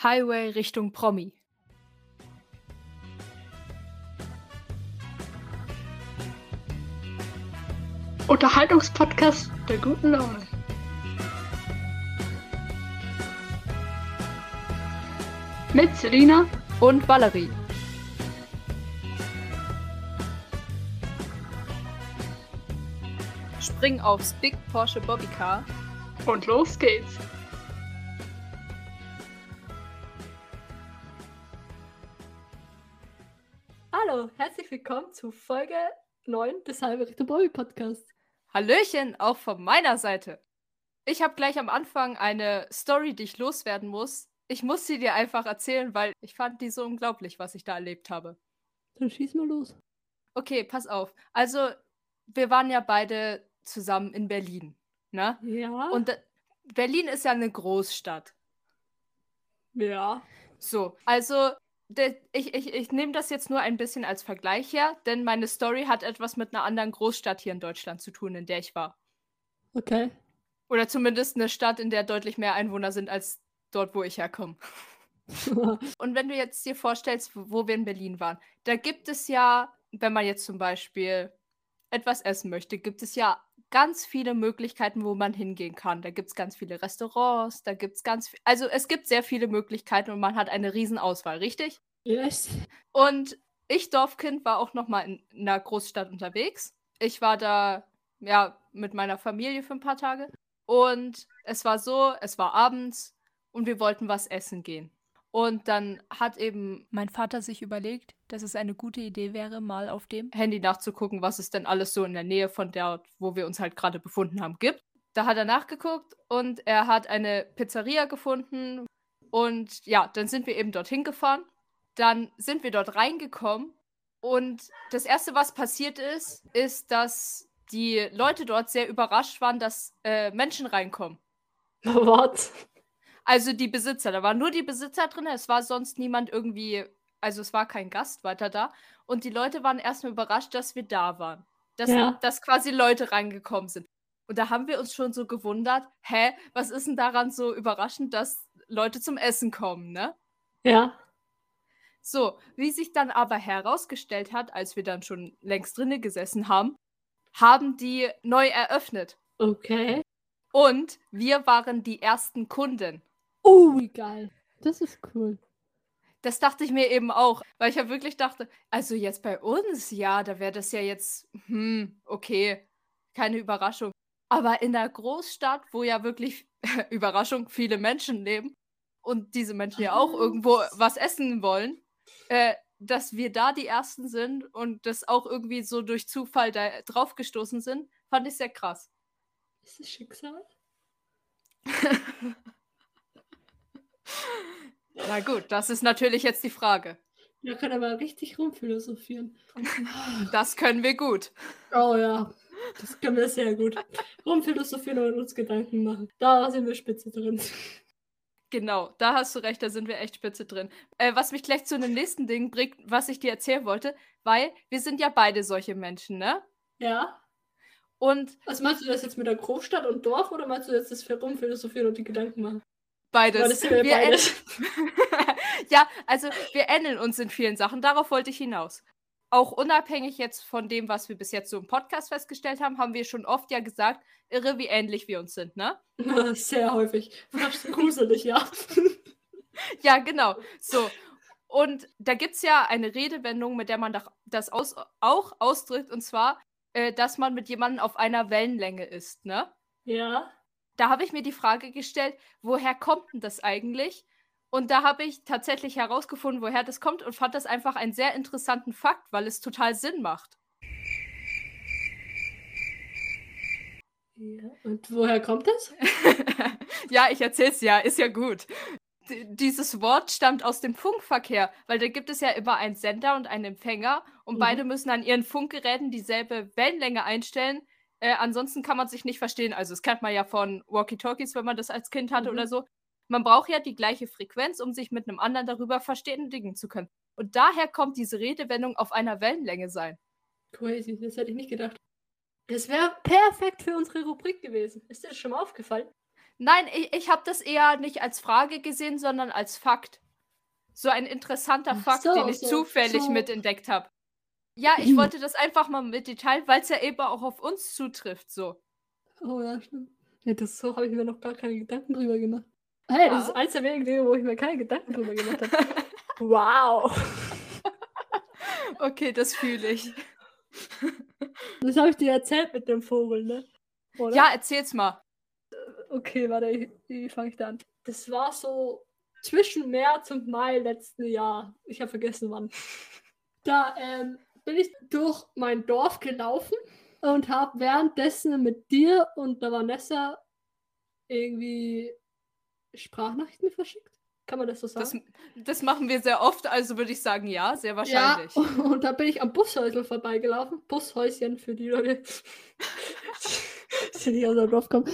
Highway Richtung Promi. Unterhaltungspodcast der guten Laune. Mit Selina und Valerie. Spring aufs Big Porsche Bobbycar. Und los geht's. Hallo, herzlich willkommen zu Folge 9 des Halbe Richtung Bobby Podcasts. Hallöchen, auch von meiner Seite. Ich habe gleich am Anfang eine Story, die ich loswerden muss. Ich muss sie dir einfach erzählen, weil ich fand die so unglaublich, was ich da erlebt habe. Dann schieß mal los. Okay, pass auf. Also, wir waren ja beide zusammen in Berlin, ne? Ja. Und Berlin ist ja eine Großstadt. Ja. So, also ich, ich, ich nehme das jetzt nur ein bisschen als Vergleich her, denn meine Story hat etwas mit einer anderen Großstadt hier in Deutschland zu tun, in der ich war. Okay. Oder zumindest eine Stadt, in der deutlich mehr Einwohner sind als dort, wo ich herkomme. Und wenn du jetzt dir vorstellst, wo wir in Berlin waren, da gibt es ja, wenn man jetzt zum Beispiel etwas essen möchte, gibt es ja ganz viele Möglichkeiten, wo man hingehen kann. Da gibt es ganz viele Restaurants, da gibt es ganz, also es gibt sehr viele Möglichkeiten und man hat eine Riesenauswahl, richtig? Yes. Und ich, Dorfkind, war auch noch mal in einer Großstadt unterwegs. Ich war da, ja, mit meiner Familie für ein paar Tage. Und es war so, es war abends und wir wollten was essen gehen. Und dann hat eben mein Vater sich überlegt, dass es eine gute Idee wäre, mal auf dem Handy nachzugucken, was es denn alles so in der Nähe von der, wo wir uns halt gerade befunden haben, gibt. Da hat er nachgeguckt und er hat eine Pizzeria gefunden. Und ja, dann sind wir eben dorthin gefahren. Dann sind wir dort reingekommen. Und das Erste, was passiert ist, ist, dass die Leute dort sehr überrascht waren, dass äh, Menschen reinkommen. Was? Also die Besitzer, da waren nur die Besitzer drin, es war sonst niemand irgendwie, also es war kein Gast weiter da. Und die Leute waren erstmal überrascht, dass wir da waren. Dass, ja. dass quasi Leute reingekommen sind. Und da haben wir uns schon so gewundert, hä, was ist denn daran so überraschend, dass Leute zum Essen kommen, ne? Ja. So, wie sich dann aber herausgestellt hat, als wir dann schon längst drinnen gesessen haben, haben die neu eröffnet. Okay. Und wir waren die ersten Kunden. Oh, geil. Das ist cool. Das dachte ich mir eben auch, weil ich ja wirklich dachte, also jetzt bei uns, ja, da wäre das ja jetzt, hm, okay, keine Überraschung. Aber in der Großstadt, wo ja wirklich, Überraschung, viele Menschen leben und diese Menschen ja auch irgendwo was essen wollen, äh, dass wir da die Ersten sind und das auch irgendwie so durch Zufall da draufgestoßen sind, fand ich sehr krass. Ist es Schicksal? Na gut, das ist natürlich jetzt die Frage. Wir können aber richtig rumphilosophieren. Das können wir gut. Oh ja, das können wir sehr gut. Rumphilosophieren und uns Gedanken machen. Da sind wir spitze drin. Genau, da hast du recht, da sind wir echt spitze drin. Äh, was mich gleich zu dem nächsten Ding bringt, was ich dir erzählen wollte, weil wir sind ja beide solche Menschen, ne? Ja. Und. Also meinst du das jetzt mit der Großstadt und Dorf oder meinst du jetzt das Rumphilosophieren und die Gedanken machen? Beides. wir beides. ja, also wir ähneln uns in vielen Sachen. Darauf wollte ich hinaus. Auch unabhängig jetzt von dem, was wir bis jetzt so im Podcast festgestellt haben, haben wir schon oft ja gesagt, irre, wie ähnlich wir uns sind, ne? Sehr häufig. Fast gruselig, ja. ja, genau. So. Und da gibt es ja eine Redewendung, mit der man das aus auch ausdrückt, und zwar, äh, dass man mit jemandem auf einer Wellenlänge ist, ne? Ja da habe ich mir die Frage gestellt, woher kommt denn das eigentlich? Und da habe ich tatsächlich herausgefunden, woher das kommt und fand das einfach einen sehr interessanten Fakt, weil es total Sinn macht. Ja, und woher kommt das? ja, ich erzähl's ja, ist ja gut. D dieses Wort stammt aus dem Funkverkehr, weil da gibt es ja immer einen Sender und einen Empfänger und mhm. beide müssen an ihren Funkgeräten dieselbe Wellenlänge einstellen, äh, ansonsten kann man sich nicht verstehen. Also, das kennt man ja von Walkie-Talkies, wenn man das als Kind hatte mhm. oder so. Man braucht ja die gleiche Frequenz, um sich mit einem anderen darüber verständigen zu können. Und daher kommt diese Redewendung auf einer Wellenlänge sein. Crazy, das hätte ich nicht gedacht. Das wäre perfekt für unsere Rubrik gewesen. Ist dir das schon mal aufgefallen? Nein, ich, ich habe das eher nicht als Frage gesehen, sondern als Fakt. So ein interessanter Ach Fakt, so, den ich so- zufällig so. mitentdeckt habe. Ja, ich wollte das einfach mal mit dir teilen, weil es ja eben auch auf uns zutrifft, so. Oh ja, stimmt. Ja, das so habe ich mir noch gar keine Gedanken drüber gemacht. Hey, das Ja. ist eins der wenigen Dinge, wo ich mir keine Gedanken drüber gemacht habe. wow. Okay, das fühle ich. Das habe ich dir erzählt mit dem Vogel, ne? Oder? Ja, erzähl's mal. Okay, warte, wie fange ich da an? Das war so zwischen März und Mai letzten Jahr. Ich habe vergessen wann. Da ähm, bin ich durch mein Dorf gelaufen und habe währenddessen mit dir und der Vanessa irgendwie Sprachnachrichten verschickt. Kann man das so Das, sagen? das machen wir sehr oft, also würde ich sagen, ja, sehr wahrscheinlich. Ja, und da bin ich am Bushäusl vorbeigelaufen. Bushäuschen für die Leute, die nicht aus dem Dorf kommen.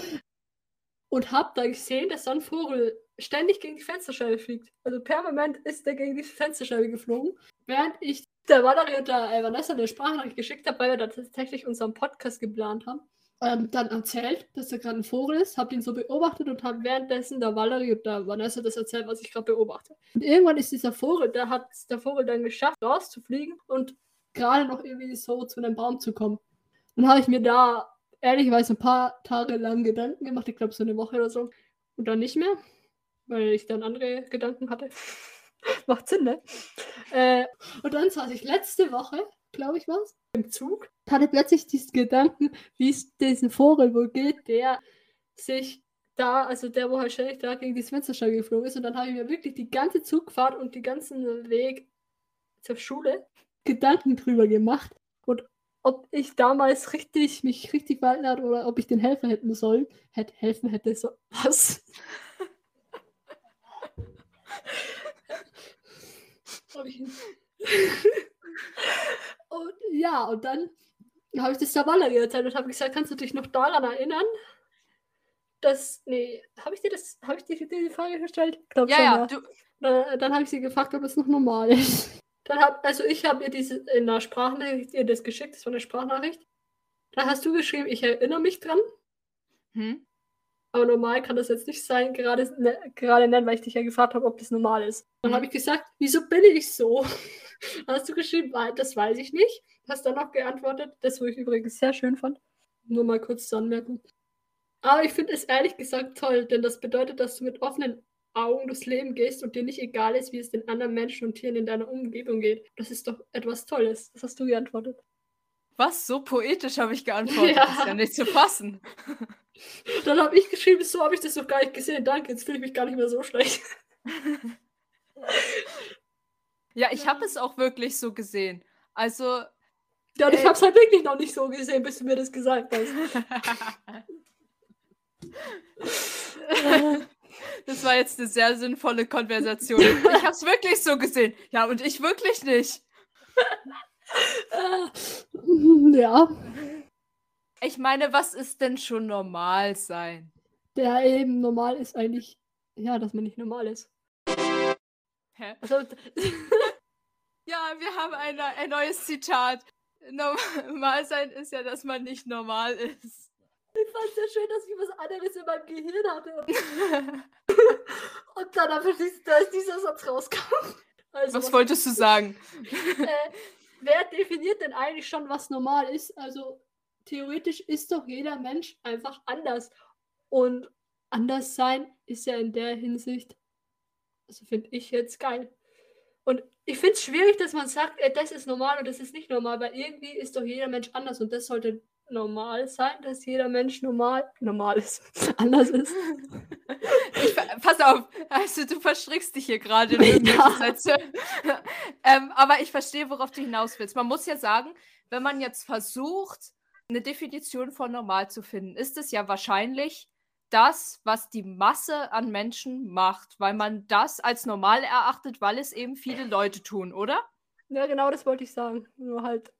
Und hab da gesehen, dass so ein Vogel ständig gegen die Fensterscheibe fliegt. Also permanent ist der gegen die Fensterscheibe geflogen. Während ich der Valerie und der äh, Vanessa eine Sprachnachricht geschickt habe, weil wir da tatsächlich unseren Podcast geplant haben, ähm, dann erzählt, dass da gerade ein Vogel ist, hab ihn so beobachtet und hab währenddessen der Valerie und der Vanessa das erzählt, was ich gerade beobachte. Und irgendwann ist dieser Vogel, der hat der Vogel dann geschafft, rauszufliegen und gerade noch irgendwie so zu einem Baum zu kommen. Dann habe ich mir da ehrlicherweise ein paar Tage lang Gedanken gemacht, ich glaube so eine Woche oder so. Und dann nicht mehr, weil ich dann andere Gedanken hatte. Macht Sinn, ne? Äh, und dann saß ich letzte Woche, glaube ich, was, im Zug, hatte plötzlich diesen Gedanken, wie es diesen Vogel wohl geht, der sich da, also der, wo halt ständig da gegen die Fensterscheibe geflogen ist. Und dann habe ich mir wirklich die ganze Zugfahrt und den ganzen Weg zur Schule Gedanken drüber gemacht. Und ob ich damals richtig, mich richtig verhalten hat oder ob ich den helfen hätten sollen. Hätte helfen hätte so. Was? Und ja, und dann habe ich das der Valerie erzählt und habe gesagt, kannst du dich noch daran erinnern? Dass, nee, habe ich dir das, habe ich dir die Frage gestellt? Glaub Ja, schon, ja, du, dann, dann habe ich sie gefragt, ob es noch normal ist. Dann hab, also ich habe ihr diese in der Sprachnachricht ihr das geschickt, das war eine Sprachnachricht. Dann hast du geschrieben, ich erinnere mich dran, hm? Aber normal kann das jetzt nicht sein, gerade, ne, gerade nennen, weil ich dich ja gefragt habe, ob das normal ist. Dann Mhm. habe ich gesagt, wieso bin ich so? Hast du geschrieben, "Weil- das weiß ich nicht. Hast dann noch geantwortet, das, wo ich übrigens sehr schön fand. Nur mal kurz zur Anmerkung. Aber ich finde es ehrlich gesagt toll, denn das bedeutet, dass du mit offenen Augen durchs Leben gehst und dir nicht egal ist, wie es den anderen Menschen und Tieren in deiner Umgebung geht. Das ist doch etwas Tolles. Das hast du geantwortet. Was? So poetisch habe ich geantwortet. Ja. Das ist ja nicht zu fassen. Dann habe ich geschrieben, so habe ich das noch gar nicht gesehen. Danke, jetzt fühle ich mich gar nicht mehr so schlecht. Ja, ich habe es auch wirklich so gesehen. Also, Ja, und ich Äh. habe es halt wirklich noch nicht so gesehen, bis du mir das gesagt hast. das war jetzt eine sehr sinnvolle Konversation. Ich habe es wirklich so gesehen. Ja, und ich wirklich nicht. Ja, Ich meine, was ist denn schon normal sein? der eben normal ist eigentlich, ja, dass man nicht normal ist. Hä? Also, Ja, wir haben ein, ein neues Zitat. Normal sein ist ja, dass man nicht normal ist. ich fand es sehr schön, dass ich was anderes in meinem Gehirn hatte und, dann einfach dieser Satz rauskam. Also, Was wolltest du sagen? äh, wer definiert denn eigentlich schon, was normal ist? Also theoretisch ist doch jeder Mensch einfach anders. Und anders sein ist ja in der Hinsicht, also finde ich jetzt geil. Und ich finde es schwierig, dass man sagt, das ist normal und das ist nicht normal, weil irgendwie ist doch jeder Mensch anders und das sollte normal sein, dass jeder Mensch normal normal ist, anders ist. Ich, pass auf, also du verstrickst dich hier gerade in Ja. Sätze. ähm, aber ich verstehe, worauf du hinaus willst. Man muss ja sagen, wenn man jetzt versucht, eine Definition von normal zu finden, ist es ja wahrscheinlich das, was die Masse an Menschen macht, weil man das als normal erachtet, weil es eben viele Leute tun, oder? Ja, genau das wollte ich sagen. Nur halt.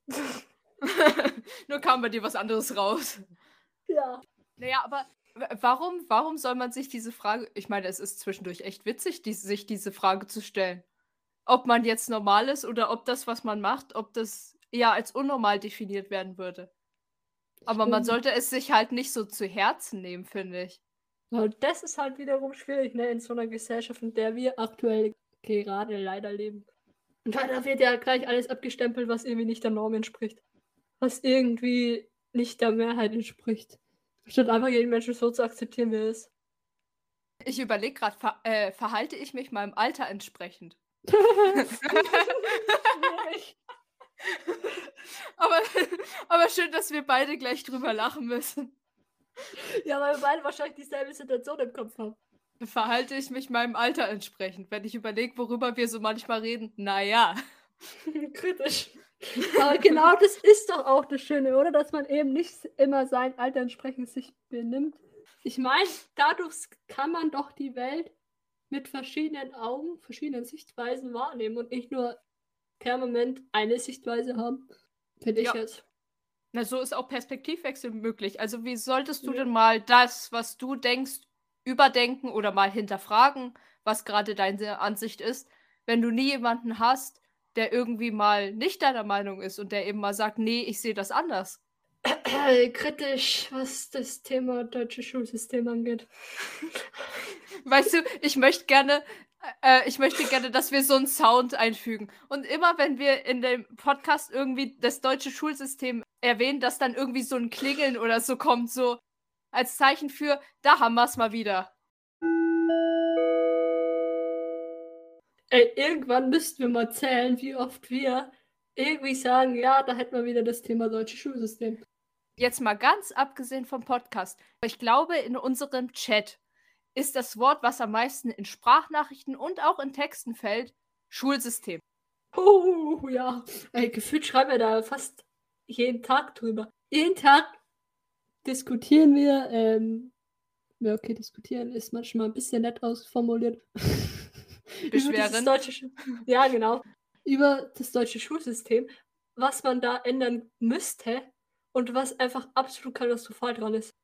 Nur kam bei dir was anderes raus. Ja. Naja, aber warum, warum soll man sich diese Frage, ich meine, es ist zwischendurch echt witzig, die, sich diese Frage zu stellen. Ob man jetzt normal ist oder ob das, was man macht, ob das eher als unnormal definiert werden würde. Aber man sollte es sich halt nicht so zu Herzen nehmen, finde ich. Und das ist halt wiederum schwierig, ne, in so einer Gesellschaft, in der wir aktuell gerade leider leben. Und da wird ja gleich alles abgestempelt, was irgendwie nicht der Norm entspricht. Was irgendwie nicht der Mehrheit entspricht. Statt einfach jeden Menschen so zu akzeptieren, wie er ist. Ich überlege gerade, ver äh, verhalte ich mich meinem Alter entsprechend? aber, aber schön, dass wir beide gleich drüber lachen müssen. Ja, weil wir beide wahrscheinlich dieselbe Situation im Kopf haben. Verhalte ich mich meinem Alter entsprechend, wenn ich überlege, worüber wir so manchmal reden? Naja. Kritisch. Aber genau das ist doch auch das Schöne, oder? Dass man eben nicht immer sein Alter entsprechend sich benimmt. Ich meine, dadurch kann man doch die Welt mit verschiedenen Augen, verschiedenen Sichtweisen wahrnehmen und nicht nur permanent eine Sichtweise haben. Finde ich ja. jetzt. Na, so ist auch Perspektivwechsel möglich. Also, wie solltest du ja. denn mal das, was du denkst, überdenken oder mal hinterfragen, was gerade deine Ansicht ist, wenn du nie jemanden hast, der irgendwie mal nicht deiner Meinung ist und der eben mal sagt, nee, ich sehe das anders. Kritisch, was das Thema deutsches Schulsystem angeht. Weißt du, ich möchte gerne, äh, ich möchte gerne, dass wir so einen Sound einfügen. Und immer wenn wir in dem Podcast irgendwie das deutsche Schulsystem erwähnen, dass dann irgendwie so ein Klingeln oder so kommt, so als Zeichen für, da haben wir es mal wieder. Ey, irgendwann müssten wir mal zählen, wie oft wir irgendwie sagen, ja, da hätten wir wieder das Thema deutsche Schulsystem. Jetzt mal ganz abgesehen vom Podcast. Ich glaube, in unserem Chat ist das Wort, was am meisten in Sprachnachrichten und auch in Texten fällt, Schulsystem. Oh, ja. Ey, gefühlt schreiben wir da fast jeden Tag drüber. Jeden Tag diskutieren wir. Ähm, ja, okay, diskutieren ist manchmal ein bisschen nett ausformuliert. Beschweren. Deutsche, ja, genau. Über das deutsche Schulsystem, was man da ändern müsste und was einfach absolut katastrophal dran ist.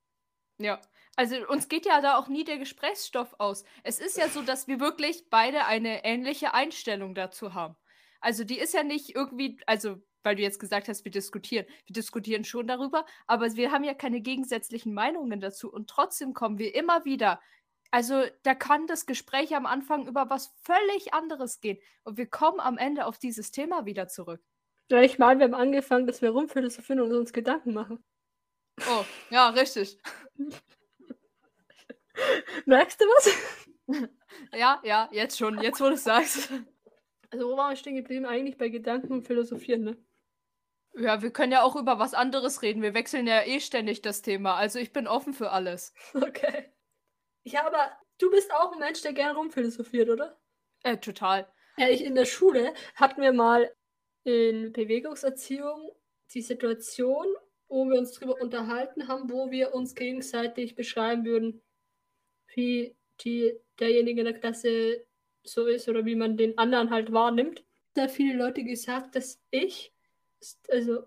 Ja, also uns geht ja da auch nie der Gesprächsstoff aus. Es ist ja so, dass wir wirklich beide eine ähnliche Einstellung dazu haben. Also die ist ja nicht irgendwie, also weil du jetzt gesagt hast, wir diskutieren. Wir diskutieren schon darüber, aber wir haben ja keine gegensätzlichen Meinungen dazu und trotzdem kommen wir immer wieder. Also da kann das Gespräch am Anfang über was völlig anderes gehen und wir kommen am Ende auf dieses Thema wieder zurück. Ja, ich meine, wir haben angefangen, dass wir rumphilosophieren und uns Gedanken machen. Oh, ja, richtig. Merkst du was? ja, ja, jetzt schon, jetzt wo du es sagst. Also wo waren wir stehen geblieben? Eigentlich bei Gedanken und Philosophieren, ne? Ja, wir können ja auch über was anderes reden. Wir wechseln ja eh ständig das Thema. Also ich bin offen für alles. Okay. Ja, aber du bist auch ein Mensch, der gerne rumphilosophiert, oder? Äh, total. Ja, ich in der Schule hatten wir mal in Bewegungserziehung die Situation, wo wir uns darüber unterhalten haben, wo wir uns gegenseitig beschreiben würden, wie die, derjenige in der Klasse so ist oder wie man den anderen halt wahrnimmt. Sehr viele Leute gesagt, dass ich also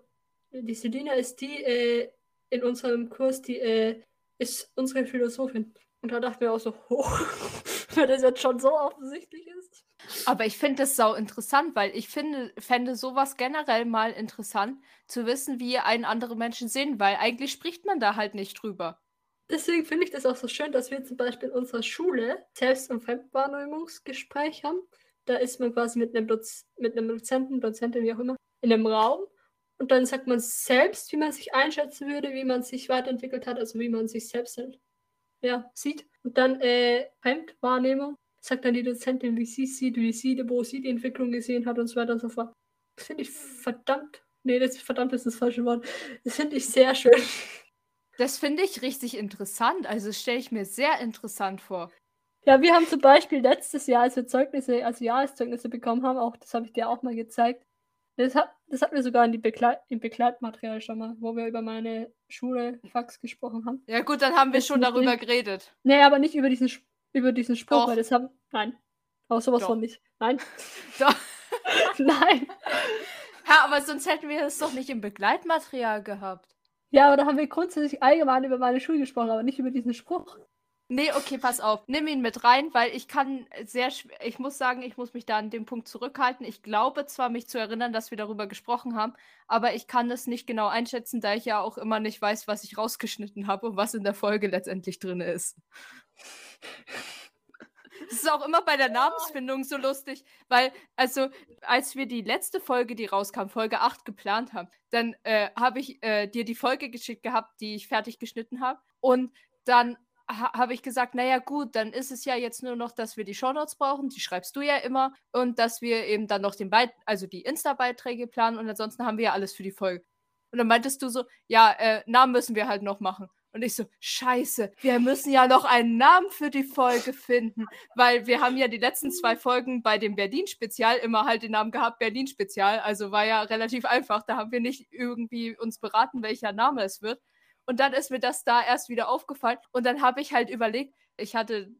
die Selina ist die äh, in unserem Kurs, die äh, ist unsere Philosophin. Und da dachten wir auch so, hoch, weil das jetzt schon so offensichtlich ist. Aber ich finde das sau interessant, weil ich finde, fände sowas generell mal interessant, zu wissen, wie einen andere Menschen sehen, weil eigentlich spricht man da halt nicht drüber. Deswegen finde ich das auch so schön, dass wir zum Beispiel in unserer Schule Selbst- und Fremdwahrnehmungsgespräch haben. Da ist man quasi mit einem, Doz mit einem Dozenten, Dozentin, wie auch immer, in einem Raum und dann sagt man selbst, wie man sich einschätzen würde, wie man sich weiterentwickelt hat, also wie man sich selbst halt, ja, sieht. Und dann äh, Fremdwahrnehmung, sagt dann die Dozentin, wie sie sieht, wie sie, wo sie die Entwicklung gesehen hat und so weiter und so fort. Das finde ich verdammt, nee, das verdammt ist das falsche Wort. Das finde ich sehr schön. Das finde ich richtig interessant. Also stelle ich mir sehr interessant vor. Ja, wir haben zum Beispiel letztes Jahr, als wir Zeugnisse, also Jahreszeugnisse bekommen haben, auch das habe ich dir auch mal gezeigt, das, hat, das hatten wir sogar in die Begleit, im Begleitmaterial schon mal, wo wir über meine Schule Fax gesprochen haben. Ja gut, dann haben wir das schon darüber nicht, geredet. Nee, aber nicht über diesen, über diesen Spruch, Doch. weil das haben. Nein. Auch sowas Doch. von nicht. Nein. Doch. Nein. Ja, aber sonst hätten wir es doch nicht im Begleitmaterial gehabt. Ja, aber da haben wir grundsätzlich allgemein über meine Schule gesprochen, aber nicht über diesen Spruch. Nee, okay, pass auf. Nimm ihn mit rein, weil ich kann sehr ich muss sagen, ich muss mich da an dem Punkt zurückhalten. Ich glaube zwar, mich zu erinnern, dass wir darüber gesprochen haben, aber ich kann das nicht genau einschätzen, da ich ja auch immer nicht weiß, was ich rausgeschnitten habe und was in der Folge letztendlich drin ist. Das ist auch immer bei der Namensfindung so lustig, weil, also, als wir die letzte Folge, die rauskam, Folge 8, geplant haben, dann äh, habe ich äh, dir die Folge geschickt gehabt, die ich fertig geschnitten habe. Und dann ha habe ich gesagt, naja gut, dann ist es ja jetzt nur noch, dass wir die Shownotes brauchen, die schreibst du ja immer, und dass wir eben dann noch den Beit also die Insta-Beiträge planen und ansonsten haben wir ja alles für die Folge. Und dann meintest du so, ja, äh, Namen müssen wir halt noch machen. Und ich so, scheiße, wir müssen ja noch einen Namen für die Folge finden, weil wir haben ja die letzten zwei Folgen bei dem Berlin-Spezial immer halt den Namen gehabt, Berlin-Spezial. Also war ja relativ einfach. Da haben wir nicht irgendwie uns beraten, welcher Name es wird. Und dann ist mir das da erst wieder aufgefallen. Und dann habe ich halt überlegt, ich hatte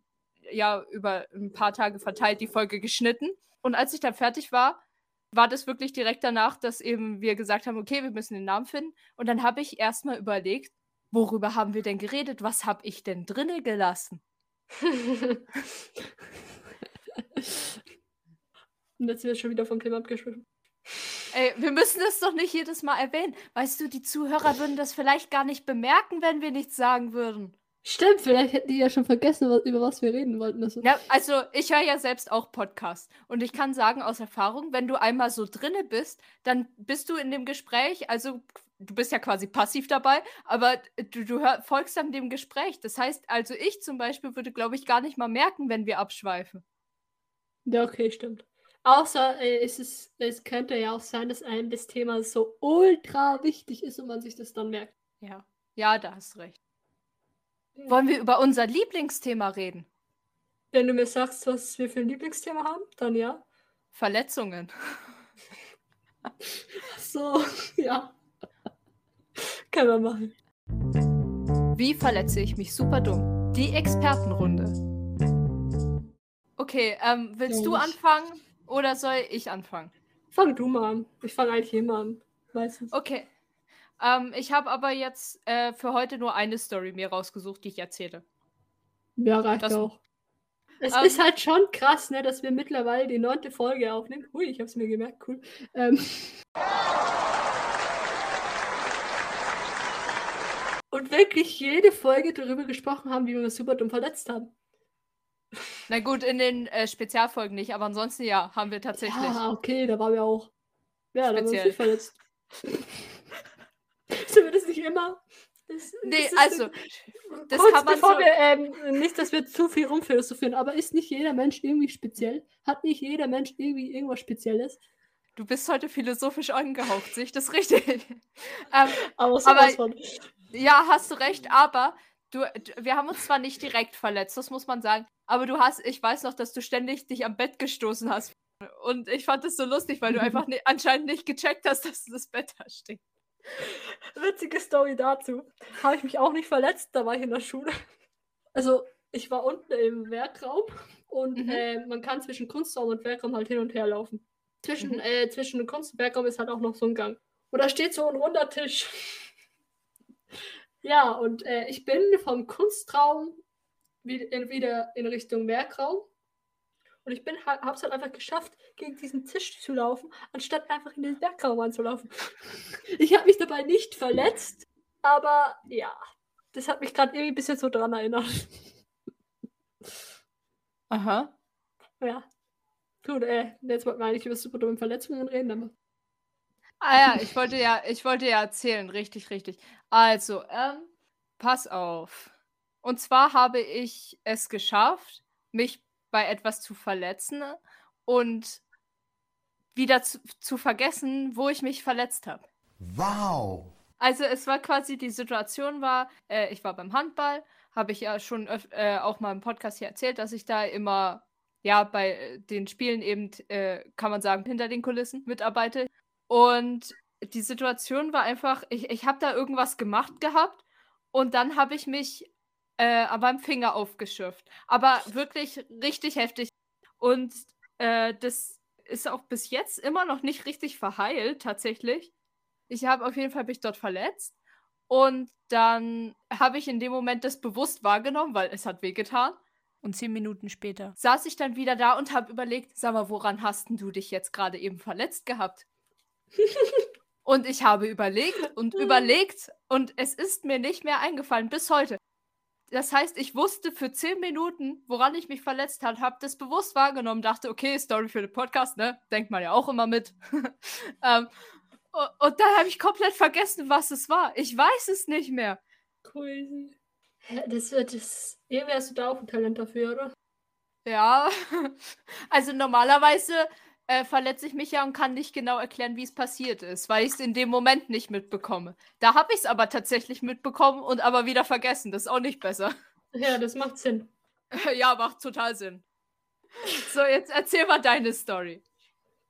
ja über ein paar Tage verteilt die Folge geschnitten. Und als ich dann fertig war, war das wirklich direkt danach, dass eben wir gesagt haben, okay, wir müssen den Namen finden. Und dann habe ich erstmal überlegt, worüber haben wir denn geredet? Was habe ich denn drinne gelassen? Und jetzt sind wir schon wieder vom Thema abgeschwiffen. Ey, wir müssen das doch nicht jedes Mal erwähnen. Weißt du, die Zuhörer würden das vielleicht gar nicht bemerken, wenn wir nichts sagen würden. Stimmt, vielleicht hätten die ja schon vergessen, was, über was wir reden wollten. Also. Ja, also ich höre ja selbst auch Podcasts. Und ich kann sagen aus Erfahrung, wenn du einmal so drinne bist, dann bist du in dem Gespräch, also du bist ja quasi passiv dabei, aber du, du hör, folgst dann dem Gespräch. Das heißt, also ich zum Beispiel würde, glaube ich, gar nicht mal merken, wenn wir abschweifen. Ja, okay, stimmt. Außer äh, ist es, es könnte ja auch sein, dass einem das Thema so ultra wichtig ist und man sich das dann merkt. Ja, ja, da hast recht. Ja. Wollen wir über unser Lieblingsthema reden? Wenn du mir sagst, was wir für ein Lieblingsthema haben, dann ja. Verletzungen. so, ja. Können wir machen. Wie verletze ich mich super dumm? Die Expertenrunde. Okay, ähm, willst ja, du anfangen oder soll ich anfangen? Fang du mal an. Ich fange eigentlich immer an. Meistens. Okay. Ähm, ich habe aber jetzt äh, für heute nur eine Story mir rausgesucht, die ich erzähle. Ja, reicht das, auch. Es ähm, ist halt schon krass, ne, dass wir mittlerweile die neunte Folge aufnehmen. Hui, ich habe es mir gemerkt, cool. Ähm. Und wirklich jede Folge darüber gesprochen haben, wie wir uns super dumm verletzt haben. Na gut, in den äh, Spezialfolgen nicht, aber ansonsten ja, haben wir tatsächlich. Ja, okay, da waren wir auch. Ja, da haben wir uns verletzt. Sind wir das nicht immer? Das, nee, das also, das kurz kann man bevor so wir, ähm, nicht, dass wir zu viel rumphilosophieren, aber ist nicht jeder Mensch irgendwie speziell? Hat nicht jeder Mensch irgendwie irgendwas Spezielles? Du bist heute philosophisch angehaucht, sehe ich das richtig? ähm, aber, aber von. ja, hast du recht, aber du, wir haben uns zwar nicht direkt verletzt, das muss man sagen, aber du hast, ich weiß noch, dass du ständig dich am Bett gestoßen hast. Und ich fand es so lustig, weil du einfach ne, anscheinend nicht gecheckt hast, dass das Bett da steht. Witzige Story dazu. Habe ich mich auch nicht verletzt, da war ich in der Schule. Also, ich war unten im Werkraum und mhm. äh, man kann zwischen Kunstraum und Werkraum halt hin und her laufen. Zwischen, mhm. äh, zwischen Kunst und Werkraum ist halt auch noch so ein Gang. Und da steht so ein runder Tisch. Ja, und äh, ich bin vom Kunstraum wieder in Richtung Werkraum. Und ich bin habe es halt einfach geschafft, gegen diesen Tisch zu laufen, anstatt einfach in den Werkraum anzulaufen. Ich habe mich dabei nicht verletzt, aber ja, das hat mich gerade irgendwie ein bisschen so dran erinnert. Aha. Ja. Gut, äh, jetzt wollten wir eigentlich über super dumme Verletzungen reden, aber. Ah ja, ich wollte ja, ich wollte ja erzählen, richtig, richtig. Also, ähm, pass auf. Und zwar habe ich es geschafft, mich bei etwas zu verletzen und wieder zu, zu vergessen, wo ich mich verletzt habe. Wow! Also es war quasi, die Situation war, äh, ich war beim Handball, habe ich ja schon äh, auch mal im Podcast hier erzählt, dass ich da immer, ja, bei äh, den Spielen eben, äh, kann man sagen, hinter den Kulissen mitarbeite. Und die Situation war einfach, ich, ich habe da irgendwas gemacht gehabt und dann habe ich mich äh, beim Finger aufgeschürft. Aber wirklich richtig heftig. Und äh, das ist auch bis jetzt immer noch nicht richtig verheilt, tatsächlich. Ich habe auf jeden Fall mich dort verletzt. Und dann habe ich in dem Moment das bewusst wahrgenommen, weil es hat wehgetan. Und zehn Minuten später saß ich dann wieder da und habe überlegt, sag mal, woran hast du dich jetzt gerade eben verletzt gehabt? Und ich habe überlegt und überlegt und es ist mir nicht mehr eingefallen bis heute Das heißt, ich wusste für zehn Minuten, woran ich mich verletzt habe, habe das bewusst wahrgenommen, dachte, okay, Story für den Podcast, ne? Denkt man ja auch immer mit. ähm, und dann habe ich komplett vergessen, was es war. Ich weiß es nicht mehr. Crazy. Das wird das. Irgendwie hast du da auch ein Talent dafür, oder? Ja. Also normalerweise äh, verletze ich mich ja und kann nicht genau erklären, wie es passiert ist, weil ich es in dem Moment nicht mitbekomme. Da habe ich es aber tatsächlich mitbekommen und aber wieder vergessen. Das ist auch nicht besser. Ja, das macht Sinn. ja, macht total Sinn. So, jetzt erzähl mal deine Story.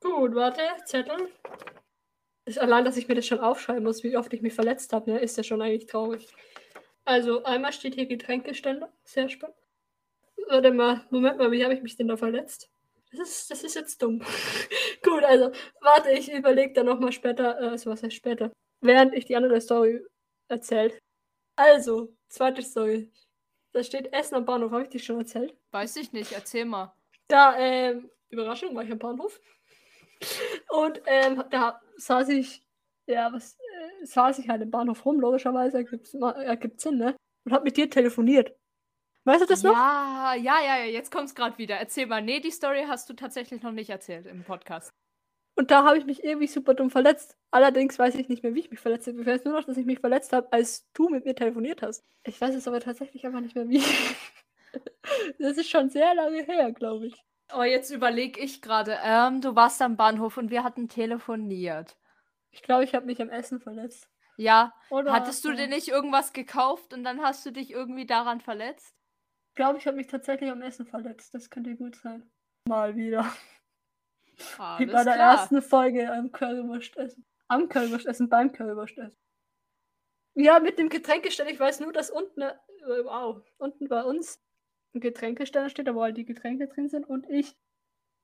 Gut, warte, Zettel. Ist allein, dass ich mir das schon aufschreiben muss, wie oft ich mich verletzt habe, ne, ist ja schon eigentlich traurig. Also, einmal steht hier Getränkeständer. Sehr spannend. Warte mal, Moment mal, wie habe ich mich denn da verletzt? Das ist, das ist jetzt dumm. Gut, also, warte, ich überlege dann nochmal später, äh, also was heißt später, während ich die andere Story erzählt. Also, zweite Story. Da steht Essen am Bahnhof. Habe ich die schon erzählt? Weiß ich nicht, erzähl mal. Da, ähm, Überraschung, war ich am Bahnhof. Und ähm, da saß ich, ja, was, äh, saß ich halt im Bahnhof rum, logischerweise, ergibt, ergibt Sinn, ne? Und hab mit dir telefoniert. Weißt du das noch? Ja, ja, ja, ja, jetzt kommt's gerade wieder. Erzähl mal. Nee, die Story hast du tatsächlich noch nicht erzählt im Podcast. Und da habe ich mich irgendwie super dumm verletzt. Allerdings weiß ich nicht mehr, wie ich mich verletzt habe. Ich weiß nur noch, dass ich mich verletzt habe, als du mit mir telefoniert hast. Ich weiß es aber tatsächlich einfach nicht mehr, wie. das ist schon sehr lange her, glaube ich. Oh, jetzt überlege ich gerade. Ähm, du warst am Bahnhof und wir hatten telefoniert. Ich glaube, ich habe mich am Essen verletzt. Ja. Oder Hattest du dir nicht irgendwas gekauft und dann hast du dich irgendwie daran verletzt? Ich glaube, ich habe mich tatsächlich am Essen verletzt. Das könnte gut sein. Mal wieder. Alles Wie bei der klar. ersten Folge am Currywurst essen. Am Currywurst essen, beim Currywurst essen. Ja, mit dem Getränkeständer. Ich weiß nur, dass unten, äh, wow, unten bei uns ein Getränkeständer steht, da wo halt die Getränke drin sind und ich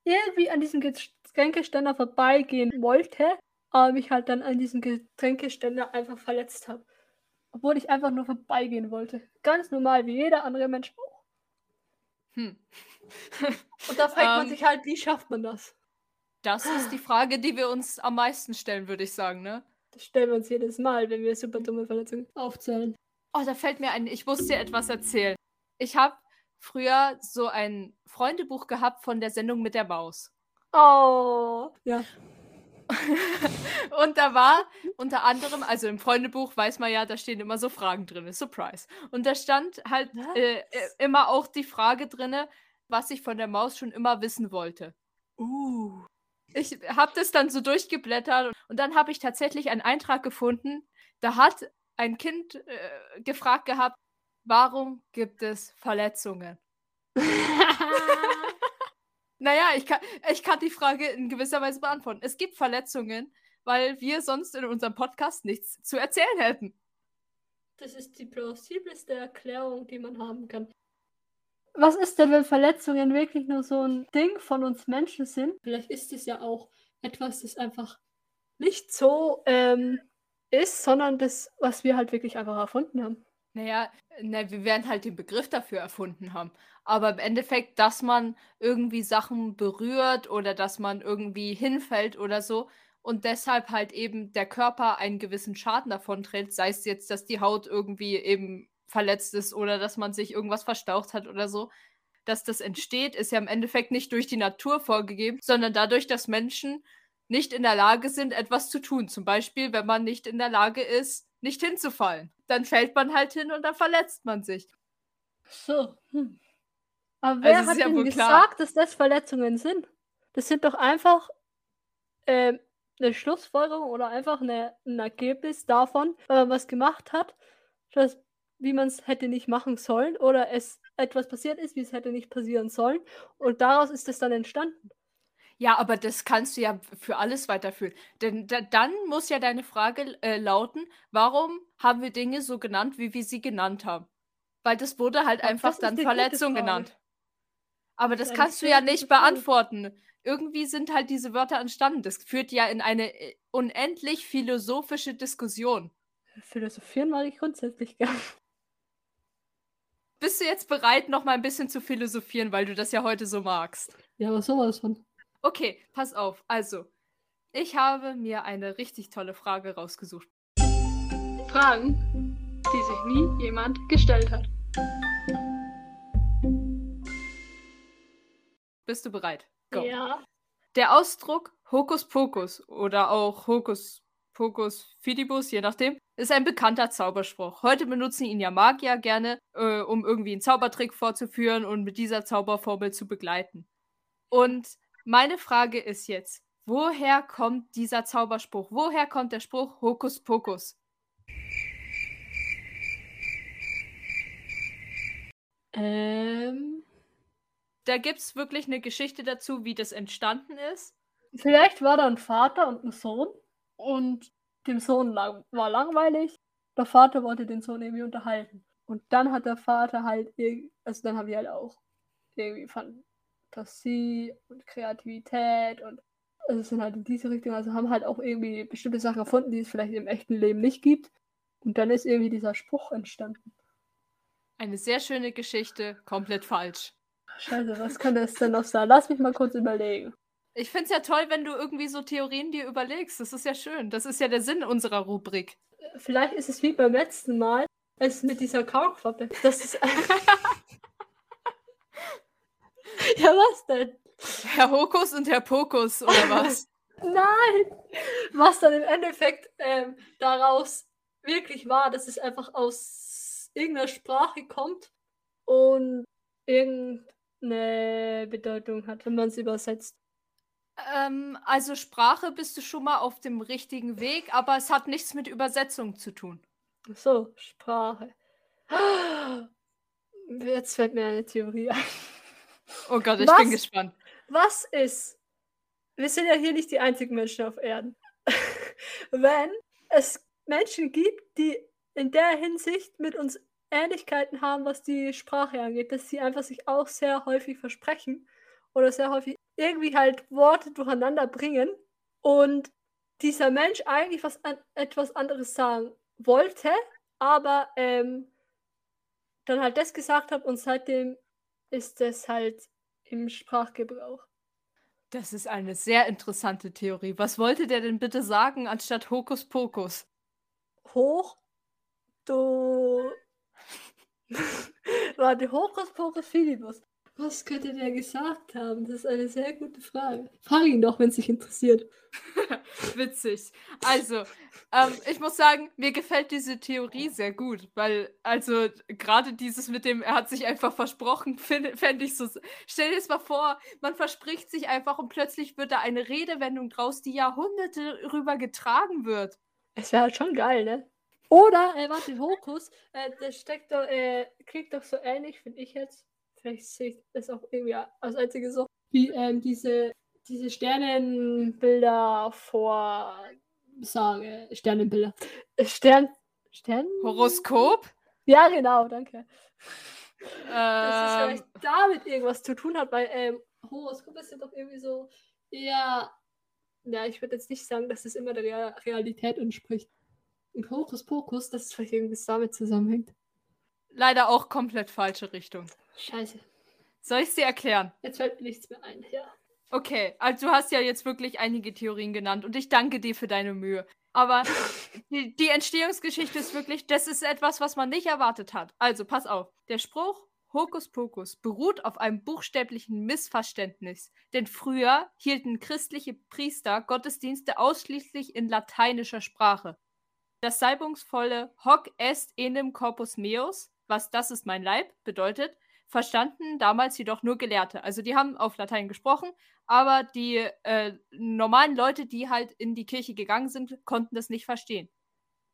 irgendwie an diesem Getränkeständer vorbeigehen wollte, aber mich halt dann an diesem Getränkeständer einfach verletzt habe. Obwohl ich einfach nur vorbeigehen wollte. Ganz normal, wie jeder andere Mensch. Hm. Und da fragt man Ähm. sich halt, wie schafft man das? Das ist die Frage, die wir uns am meisten stellen, würde ich sagen, ne? Das stellen wir uns jedes Mal, wenn wir super dumme Verletzungen aufzählen. Oh, da fällt mir ein, ich muss dir etwas erzählen. Ich habe früher so ein Freundebuch gehabt von der Sendung mit der Maus. Oh. Ja. Und da war unter anderem, also im Freundebuch weiß man ja, da stehen immer so Fragen drin, Surprise. Und da stand halt äh, äh, immer auch die Frage drin, was ich von der Maus schon immer wissen wollte. Uh. Ich habe das dann so durchgeblättert und dann habe ich tatsächlich einen Eintrag gefunden. Da hat ein Kind äh, gefragt gehabt, warum gibt es Verletzungen? Naja, ich kann, ich kann die Frage in gewisser Weise beantworten. Es gibt Verletzungen, weil wir sonst in unserem Podcast nichts zu erzählen hätten. das ist die plausibelste Erklärung, die man haben kann. Was ist denn, wenn Verletzungen wirklich nur so ein Ding von uns Menschen sind? Vielleicht ist es ja auch etwas, das einfach nicht so ähm, ist, sondern das, was wir halt wirklich einfach erfunden haben. Naja, na, wir werden halt den Begriff dafür erfunden haben. Aber im Endeffekt, dass man irgendwie Sachen berührt oder dass man irgendwie hinfällt oder so und deshalb halt eben der Körper einen gewissen Schaden davon trägt, sei es jetzt, dass die Haut irgendwie eben verletzt ist oder dass man sich irgendwas verstaucht hat oder so, dass das entsteht, ist ja im Endeffekt nicht durch die Natur vorgegeben, sondern dadurch, dass Menschen nicht in der Lage sind, etwas zu tun. Zum Beispiel, wenn man nicht in der Lage ist, nicht hinzufallen. Dann fällt man halt hin und dann verletzt man sich. So. Hm. Aber wer Also hat ja denn wohl gesagt, klar. dass das Verletzungen sind? Das sind doch einfach ähm, eine Schlussfolgerung oder einfach eine, ein Ergebnis davon, wenn man was gemacht hat, dass, wie man es hätte nicht machen sollen oder es etwas passiert ist, wie es hätte nicht passieren sollen. Und daraus ist es dann entstanden. Ja, aber das kannst du ja für alles weiterführen. Denn da, dann muss ja deine Frage äh, lauten, warum haben wir Dinge so genannt, wie wir sie genannt haben? Weil das wurde halt Ja, einfach das dann Verletzung genannt. Aber das eine kannst du ja nicht beantworten. Irgendwie sind halt diese Wörter entstanden. Das führt ja in eine äh, unendlich philosophische Diskussion. Philosophieren mag ich grundsätzlich gern. Bist du jetzt bereit, noch mal ein bisschen zu philosophieren, weil du das ja heute so magst? Ja, aber sowas von. Okay, pass auf. Also, ich habe mir eine richtig tolle Frage rausgesucht. Fragen, die sich nie jemand gestellt hat. Bist du bereit? Go. Ja. Der Ausdruck Hokus Pokus oder auch Hokus Pokus Fidibus, je nachdem, ist ein bekannter Zauberspruch. Heute benutzen ihn ja Magier gerne, äh, um irgendwie einen Zaubertrick vorzuführen und mit dieser Zauberformel zu begleiten. Und meine Frage ist jetzt, woher kommt dieser Zauberspruch? Woher kommt der Spruch Hokus Pokus? Ähm, Da gibt es wirklich eine Geschichte dazu, wie das entstanden ist. vielleicht war da ein Vater und ein Sohn und dem Sohn lang war langweilig. Der Vater wollte den Sohn irgendwie unterhalten. Und dann hat der Vater halt, also dann haben die halt auch irgendwie Fantasie und Kreativität und also sind halt in diese Richtung, also haben halt auch irgendwie bestimmte Sachen erfunden, die es vielleicht im echten Leben nicht gibt. Und dann ist irgendwie dieser Spruch entstanden. Eine sehr schöne Geschichte, komplett falsch. Scheiße, was kann das denn noch sein? Lass mich mal kurz überlegen. Ich finde es ja toll, wenn du irgendwie so Theorien dir überlegst. Das ist ja schön. Das ist ja der Sinn unserer Rubrik. Vielleicht ist es wie beim letzten Mal, als mit dieser Kaulquappe. Das ist. ja, was denn? Herr Hokus und Herr Pokus, oder was? Nein! Was dann im Endeffekt ähm, daraus wirklich war, dass es einfach aus irgendeiner Sprache kommt und irgendeine Bedeutung hat, wenn man es übersetzt. ähm, also Sprache bist du schon mal auf dem richtigen Weg, aber es hat nichts mit Übersetzung zu tun. So, Sprache. Jetzt fällt mir eine Theorie ein. Oh Gott, ich Was? bin gespannt. Was ist, wir sind ja hier nicht die einzigen Menschen auf Erden, wenn es Menschen gibt, die in der Hinsicht mit uns Ähnlichkeiten haben, was die Sprache angeht, dass sie einfach sich auch sehr häufig versprechen oder sehr häufig irgendwie halt Worte durcheinander bringen und dieser Mensch eigentlich was an, etwas anderes sagen wollte, aber ähm, dann halt das gesagt hat und seitdem ist es halt im Sprachgebrauch. Das ist eine sehr interessante Theorie. Was wollte der denn bitte sagen anstatt Hokus Pokus? Hoch, du. Warte, Hokus Pokus Filibus. Was könnte der gesagt haben? Das ist eine sehr gute Frage. Frag ihn doch, wenn es dich interessiert. Witzig. Also, ähm, ich muss sagen, mir gefällt diese Theorie sehr gut, weil, also, gerade dieses mit dem, er hat sich einfach versprochen, fände ich so. Stell dir das mal vor, man verspricht sich einfach und plötzlich wird da eine Redewendung draus, die Jahrhunderte rüber getragen wird. Es wäre halt schon geil, ne? Oder, äh, warte, Hokus, äh, das steckt doch, äh, klingt doch so ähnlich, finde ich jetzt. Vielleicht sehe ich das auch irgendwie als einzige so, wie ähm, diese, diese Sternenbilder vor Sage, Sternenbilder. Äh, Stern. Stern? Horoskop? Ja, genau, danke. Dass es Ähm, vielleicht damit irgendwas zu tun hat, weil ähm, Horoskop ist ja doch irgendwie so eher. Ja, ich würde jetzt nicht sagen, dass es immer der Real Realität entspricht. Und Hokus Pokus, dass es vielleicht irgendwie damit zusammenhängt. leider auch komplett falsche Richtung. Scheiße. Soll ich sie erklären? Jetzt fällt mir nichts mehr ein. Ja. Okay, also du hast ja jetzt wirklich einige Theorien genannt und ich danke dir für deine Mühe. Aber die, die Entstehungsgeschichte ist wirklich, das ist etwas, was man nicht erwartet hat. Also pass auf, der Spruch Hokus Pokus beruht auf einem buchstäblichen Missverständnis. Denn früher hielten christliche Priester Gottesdienste ausschließlich in lateinischer Sprache. Das salbungsvolle Hoc est enim corpus meus, was das ist mein Leib bedeutet, verstanden damals jedoch nur Gelehrte. Also die haben auf Latein gesprochen, aber die äh, normalen Leute, die halt in die Kirche gegangen sind, konnten das nicht verstehen.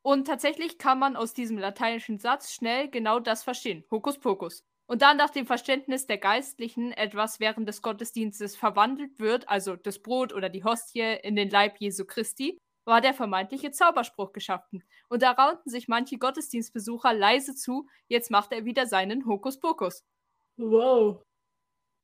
Und tatsächlich kann man aus diesem lateinischen Satz schnell genau das verstehen. Hokus Pokus. Und dann nach dem Verständnis der Geistlichen etwas während des Gottesdienstes verwandelt wird, also das Brot oder die Hostie in den Leib Jesu Christi, war der vermeintliche Zauberspruch geschaffen. Und da raunten sich manche Gottesdienstbesucher leise zu, jetzt macht er wieder seinen Hokuspokus. Wow.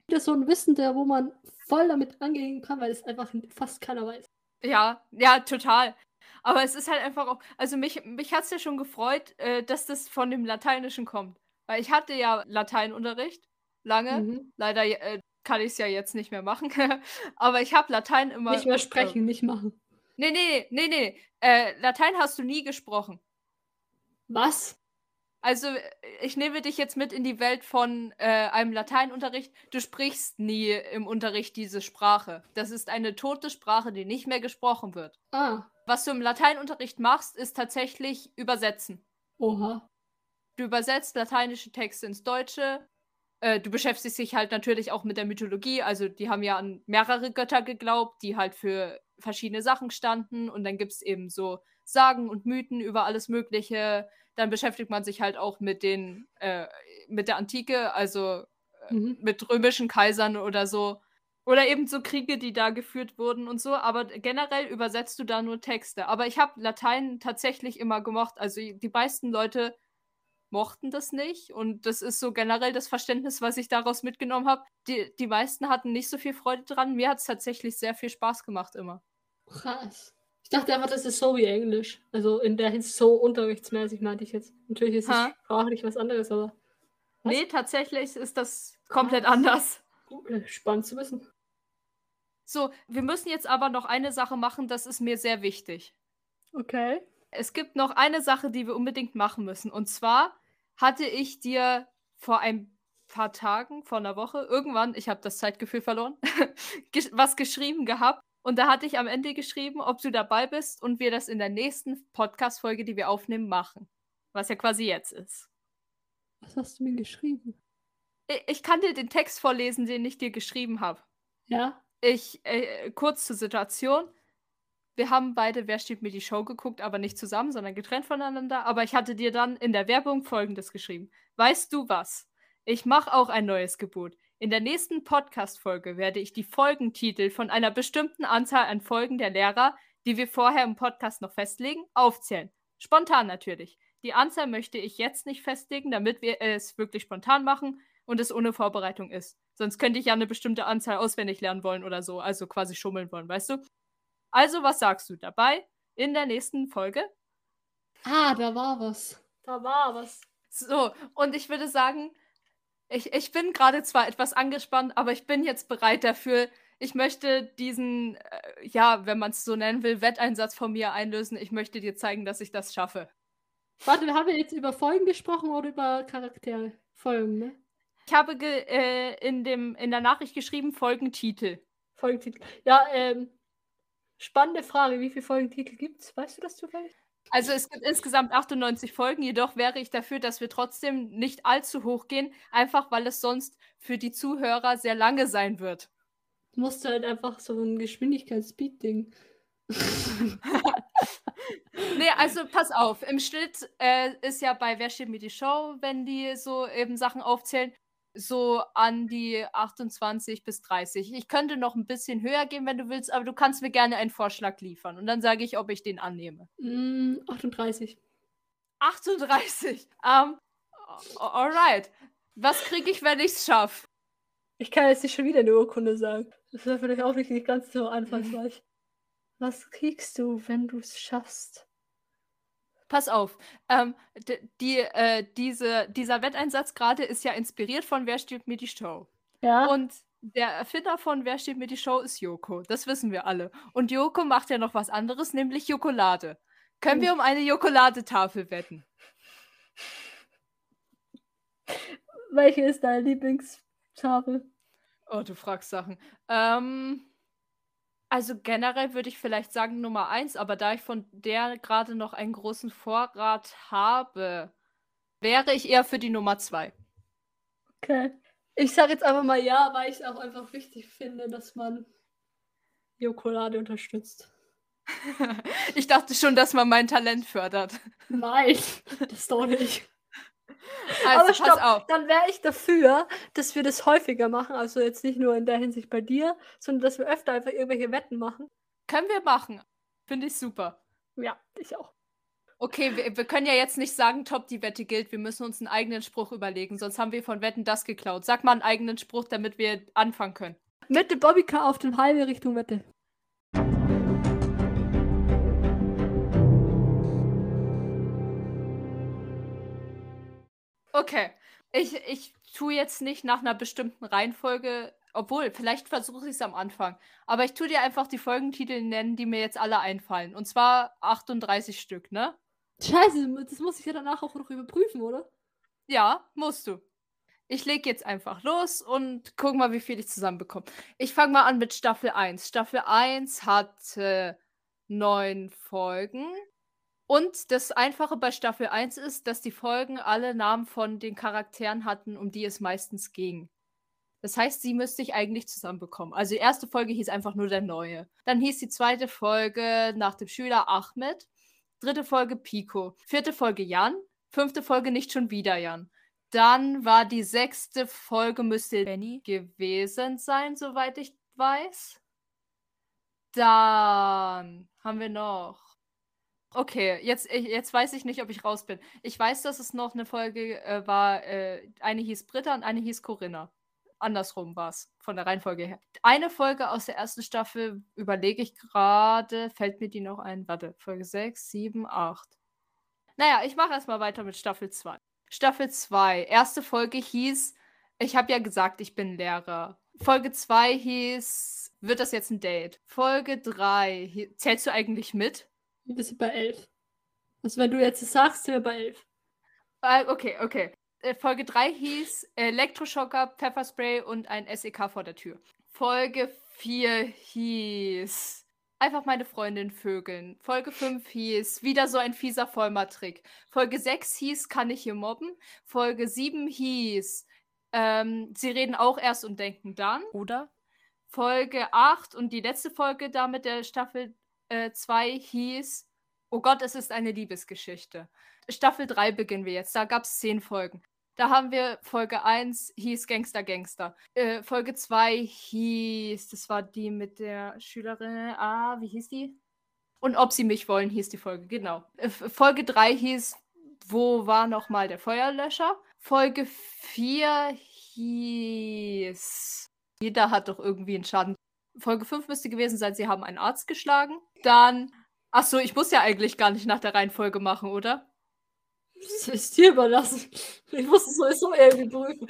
Das ist so ein Wissen, der, wo man voll damit angehen kann, weil es einfach fast keiner weiß. Ja, ja, total. Aber es ist halt einfach auch, also mich, mich hat es ja schon gefreut, äh, dass das von dem Lateinischen kommt. Weil ich hatte ja Lateinunterricht lange. Mhm. Leider äh, kann ich es ja jetzt nicht mehr machen. Aber ich habe Latein immer. Nicht mehr sprechen, nicht machen. Nee, nee, nee, nee. Äh, Latein hast du nie gesprochen. Was? Also, ich nehme dich jetzt mit in die Welt von äh, einem Lateinunterricht. Du sprichst nie im Unterricht diese Sprache. Das ist eine tote Sprache, die nicht mehr gesprochen wird. Ah, Was du im Lateinunterricht machst, ist tatsächlich übersetzen. oha. Du übersetzt lateinische Texte ins Deutsche. Äh, du beschäftigst dich halt natürlich auch mit der Mythologie. Also, die haben ja an mehrere Götter geglaubt, die halt für verschiedene Sachen standen. Und dann gibt es eben so Sagen und Mythen über alles Mögliche. Dann beschäftigt man sich halt auch mit den, äh, mit der Antike, also äh, Mhm. mit römischen Kaisern oder so. Oder eben so Kriege, die da geführt wurden und so. Aber generell übersetzt du da nur Texte. Aber ich habe Latein tatsächlich immer gemocht. Also die meisten Leute mochten das nicht. Und das ist so generell das Verständnis, was ich daraus mitgenommen habe. Die, die meisten hatten nicht so viel Freude dran. Mir hat es tatsächlich sehr viel Spaß gemacht immer. Krass. Ich dachte einfach, das ist so wie Englisch. Also in der Hinsicht so unterrichtsmäßig meinte ich jetzt. Natürlich ist es Ha. sprachlich was anderes, aber Was? Nee, tatsächlich ist das komplett anders. gut, äh, spannend zu wissen. So, wir müssen jetzt aber noch eine Sache machen, das ist mir sehr wichtig. Okay. Es gibt noch eine Sache, die wir unbedingt machen müssen. Und zwar hatte ich dir vor ein paar Tagen, vor einer Woche, irgendwann, ich habe das Zeitgefühl verloren, was geschrieben gehabt. Und da hatte ich am Ende geschrieben, ob du dabei bist und wir das in der nächsten Podcast-Folge, die wir aufnehmen, machen. Was ja quasi jetzt ist. Was hast du mir geschrieben? Ich kann dir den Text vorlesen, den ich dir geschrieben habe. Ja? Ich, äh, kurz zur Situation. Wir haben beide Wer steht mir die Show geguckt, aber nicht zusammen, sondern getrennt voneinander. Aber ich hatte dir dann in der Werbung Folgendes geschrieben. Weißt du was? Ich mache auch ein neues Gebot. In der nächsten Podcast-Folge werde ich die Folgentitel von einer bestimmten Anzahl an Folgen der Lehrer, die wir vorher im Podcast noch festlegen, aufzählen. Spontan natürlich. Die Anzahl möchte ich jetzt nicht festlegen, damit wir es wirklich spontan machen und es ohne Vorbereitung ist. Sonst könnte ich ja eine bestimmte Anzahl auswendig lernen wollen oder so, also quasi schummeln wollen, weißt du? Also, was sagst du dabei in der nächsten Folge? Ah, da war was. Da war was. So, und ich würde sagen, ich, ich bin gerade zwar etwas angespannt, aber ich bin jetzt bereit dafür. Ich möchte diesen, äh, ja, wenn man es so nennen will, Wetteinsatz von mir einlösen. Ich möchte dir zeigen, dass ich das schaffe. Warte, haben wir jetzt über Folgen gesprochen oder über Charaktere? Folgen, ne? Ich habe äh, in, dem, in der Nachricht geschrieben, Folgentitel. Folgentitel. Ja, ähm, spannende Frage. Wie viele Folgentitel gibt's? Weißt du das zufällig? Also es gibt insgesamt 98 Folgen, jedoch wäre ich dafür, dass wir trotzdem nicht allzu hoch gehen, einfach weil es sonst für die Zuhörer sehr lange sein wird. Du musst halt einfach so ein Geschwindigkeits-Speed-Ding. Nee, also pass auf, im Schnitt äh, ist ja bei Wer steht mir die Show, wenn die so eben Sachen aufzählen, so an die 28 bis 30. Ich könnte noch ein bisschen höher gehen, wenn du willst, aber du kannst mir gerne einen Vorschlag liefern und dann sage ich, ob ich den annehme. Mm, 38. 38. Ähm, a- alright. Was kriege ich, wenn ich es schaffe? Ich kann jetzt nicht schon wieder eine Urkunde sagen. Das wäre vielleicht auch nicht ganz so anfangsreich. Was kriegst du, wenn du es schaffst? Pass auf, ähm, die, äh, diese, dieser Wetteinsatz gerade ist ja inspiriert von Wer steht mir die Show. Ja. Und der Erfinder von Wer steht mir die Show ist Joko. Das wissen wir alle. Und Joko macht ja noch was anderes, nämlich Jokolade. Können wir um eine Jokoladetafel wetten? Welche ist deine Lieblingstafel? Oh, du fragst Sachen. Ähm, also generell würde ich vielleicht sagen Nummer eins, aber da ich von der gerade noch einen großen Vorrat habe, wäre ich eher für die Nummer zwei. Okay. Ich sage jetzt einfach mal ja, weil ich es auch einfach wichtig finde, dass man Jokolade unterstützt. ich dachte schon, dass man mein Talent fördert. Nein, das doch nicht. Also Aber pass stopp, auf. dann wäre ich dafür, dass wir das häufiger machen. Also jetzt nicht nur in der Hinsicht bei dir, sondern dass wir öfter einfach irgendwelche Wetten machen. Können wir machen. Finde ich super. Ja, ich auch. Okay, wir, wir können ja jetzt nicht sagen, top, die Wette gilt. Wir müssen uns einen eigenen Spruch überlegen, sonst haben wir von Wetten das geklaut. Sag mal einen eigenen Spruch, damit wir anfangen können. Mit dem Bobbycar auf dem Highway Richtung Wette. Okay. Ich, ich tue jetzt nicht nach einer bestimmten Reihenfolge, obwohl, vielleicht versuche ich es am Anfang. Aber ich tue dir einfach die Folgentitel nennen, die mir jetzt alle einfallen. Und zwar 38 Stück, ne? Scheiße, das muss ich ja danach auch noch überprüfen, oder? Ja, musst du. Ich leg jetzt einfach los und guck mal, wie viel ich zusammenbekomme. Ich fange mal an mit Staffel 1. Staffel 1 hat äh, neun Folgen. Und das Einfache bei Staffel 1 ist, dass die Folgen alle Namen von den Charakteren hatten, um die es meistens ging. Das heißt, sie müsste ich eigentlich zusammenbekommen. Also die erste Folge hieß einfach nur der Neue. Dann hieß die zweite Folge nach dem Schüler Ahmed. Dritte Folge Pico. Vierte Folge Jan. Fünfte Folge nicht schon wieder Jan. Dann war die sechste Folge müsste Benny gewesen sein, soweit ich weiß. Dann haben wir noch. Okay, jetzt, jetzt weiß ich nicht, ob ich raus bin. Ich weiß, dass es noch eine Folge äh, war. Äh, eine hieß Britta und eine hieß Corinna. Andersrum war es, von der Reihenfolge her. Eine Folge aus der ersten Staffel überlege ich gerade. Fällt mir die noch ein? Warte, Folge 6, 7, 8. Naja, ich mache erstmal weiter mit Staffel 2. Staffel 2. Erste Folge hieß, ich habe ja gesagt, ich bin Lehrer. Folge 2 hieß, wird das jetzt ein Date? Folge 3, zählst du eigentlich mit? Wir sind bei 11. Also wenn du jetzt sagst, sind wir bei 11. Äh, okay, okay. Äh, Folge 3 hieß Elektroschocker, Pfefferspray und ein SEK vor der Tür. Folge 4 hieß einfach meine Freundin vögeln. Folge 5 hieß wieder so ein fieser Vollmatrick. Folge 6 hieß kann ich hier mobben. Folge 7 hieß ähm, sie reden auch erst und denken dann. Oder? Folge 8 und die letzte Folge da mit der Staffel 2 äh, hieß Oh Gott, es ist eine Liebesgeschichte. Staffel 3 beginnen wir jetzt. Da gab es 10 Folgen. Da haben wir Folge 1 hieß Gangster Gangster. Äh, Folge 2 hieß, das war die mit der Schülerin, ah, wie hieß die? Und ob sie mich wollen, hieß die Folge, genau. Äh, Folge 3 hieß, wo war nochmal der Feuerlöscher? Folge 4 hieß, jeder hat doch irgendwie einen Schaden. Folge 5 müsste gewesen sein, sie haben einen Arzt geschlagen. Dann, ach so, ich muss ja eigentlich gar nicht nach der Reihenfolge machen, oder? Das ist dir überlassen. Ich muss es sowieso irgendwie prüfen.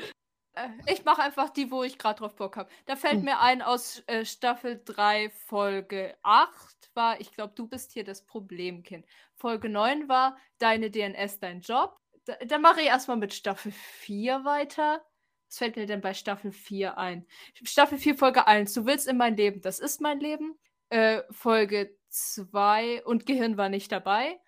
Äh, ich mache einfach die, wo ich gerade drauf Bock habe. Da fällt hm. mir ein aus äh, Staffel 3, Folge 8 war, ich glaube, du bist hier das Problemkind. Folge 9 war Deine DNS, dein Job. Da, dann mache ich erstmal mit Staffel 4 weiter. Was fällt mir denn bei Staffel 4 ein? Staffel 4, Folge 1. Du willst in mein Leben. Das ist mein Leben. Äh, Folge 2 und Gehirn war nicht dabei.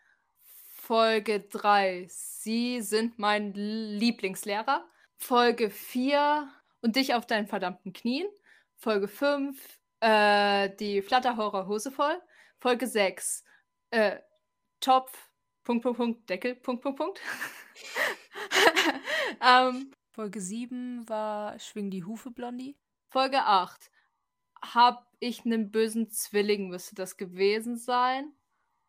Folge 3. Sie sind mein Lieblingslehrer. Folge 4. Und dich auf deinen verdammten Knien. Folge 5. Äh, die Flatterhorror Hose voll. Folge 6. Äh, Topf. Punkt, Punkt, Punkt, Deckel. Punkt, Punkt, Punkt. ähm, Folge 7 war Schwing die Hufe, Blondie. Folge 8. Hab ich einen bösen Zwilling, müsste das gewesen sein.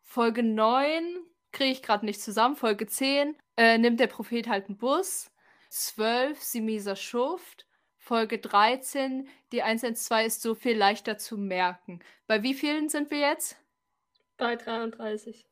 Folge 9 kriege ich gerade nicht zusammen. Folge 10 äh, nimmt der Prophet halt einen Bus. 12 Simisa Schuft. Folge 13 die 112 ist so viel leichter zu merken. Bei wie vielen sind wir jetzt? Bei 33.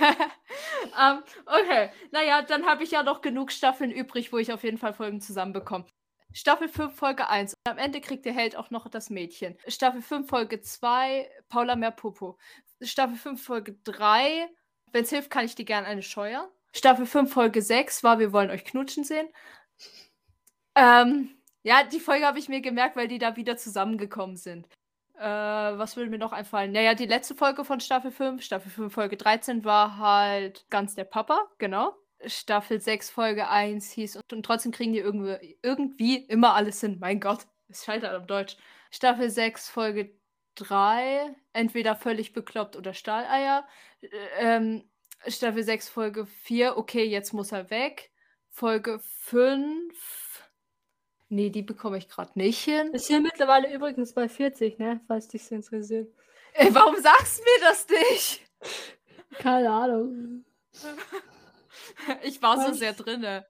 um, ähm, okay, naja, dann habe ich ja noch genug Staffeln übrig, wo ich auf jeden Fall Folgen zusammenbekomme. Staffel 5, Folge 1. Und am Ende kriegt der Held auch noch das Mädchen. Staffel 5, Folge 2, Paula Merpopo. Staffel 5, Folge 3, wenn es hilft, kann ich dir gerne eine scheuern. Staffel 5, Folge 6 war Wir wollen euch knutschen sehen. Ähm, ja, die Folge habe ich mir gemerkt, weil die da wieder zusammengekommen sind. Äh, was würde mir noch einfallen? Naja, die letzte Folge von Staffel 5, Staffel 5, Folge 13 war halt ganz der Papa, genau. Staffel 6, Folge 1 hieß und, und trotzdem kriegen die irgendwie, irgendwie immer alles hin. Mein Gott, es scheitert am Deutsch. Staffel 6, Folge 3, entweder völlig bekloppt oder Stahleier. Äh, ähm, Staffel 6, Folge 4, okay, jetzt muss er weg. Folge 5. Nee, die bekomme ich gerade nicht hin. Ist hier mittlerweile übrigens bei 40, ne? Falls dich interessiert. Ey, warum sagst du mir das nicht? Keine Ahnung. ich war Was? so sehr drinne.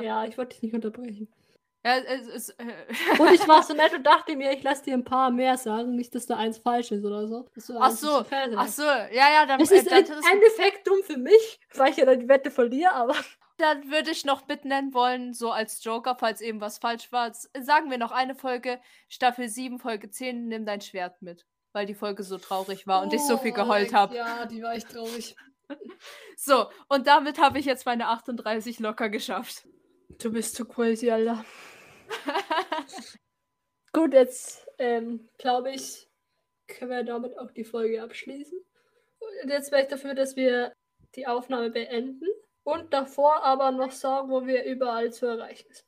Ja, ich wollte dich nicht unterbrechen. Ja, es, es, äh und ich war so nett und dachte mir, ich lasse dir ein paar mehr sagen, nicht, dass da eins falsch ist oder so. Ach so, ach so, ja, ja, dann. Das ist äh, im Endeffekt dumm für mich, weil ich ja dann die Wette verliere, aber. Dann würde ich noch mitnennen wollen, so als Joker, falls eben was falsch war. Sagen wir noch eine Folge, Staffel 7, Folge 10, nimm dein Schwert mit. Weil die Folge so traurig war oh, und ich so viel geheult habe. Ja, die war echt traurig. So, und damit habe ich jetzt meine 38 locker geschafft. Du bist zu crazy, Alter. Gut, jetzt ähm, glaube ich, können wir damit auch die Folge abschließen. Und jetzt wäre ich dafür, dass wir die Aufnahme beenden und davor aber noch sagen, wo wir überall zu erreichen sind.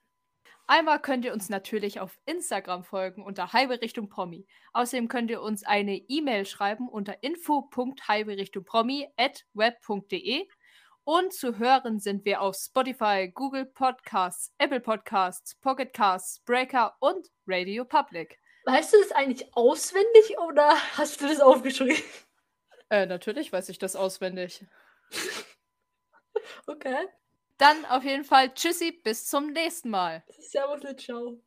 Einmal könnt ihr uns natürlich auf Instagram folgen unter Highway Promi. Außerdem könnt ihr uns eine E-Mail schreiben unter info.highway-promi@web.de und zu hören sind wir auf Spotify, Google Podcasts, Apple Podcasts, Pocket Casts, Breaker und Radio Public. Weißt du das eigentlich auswendig oder hast du das aufgeschrieben? Äh, natürlich weiß ich das auswendig. Okay. Dann auf jeden Fall Tschüssi, bis zum nächsten Mal. Servus, ciao.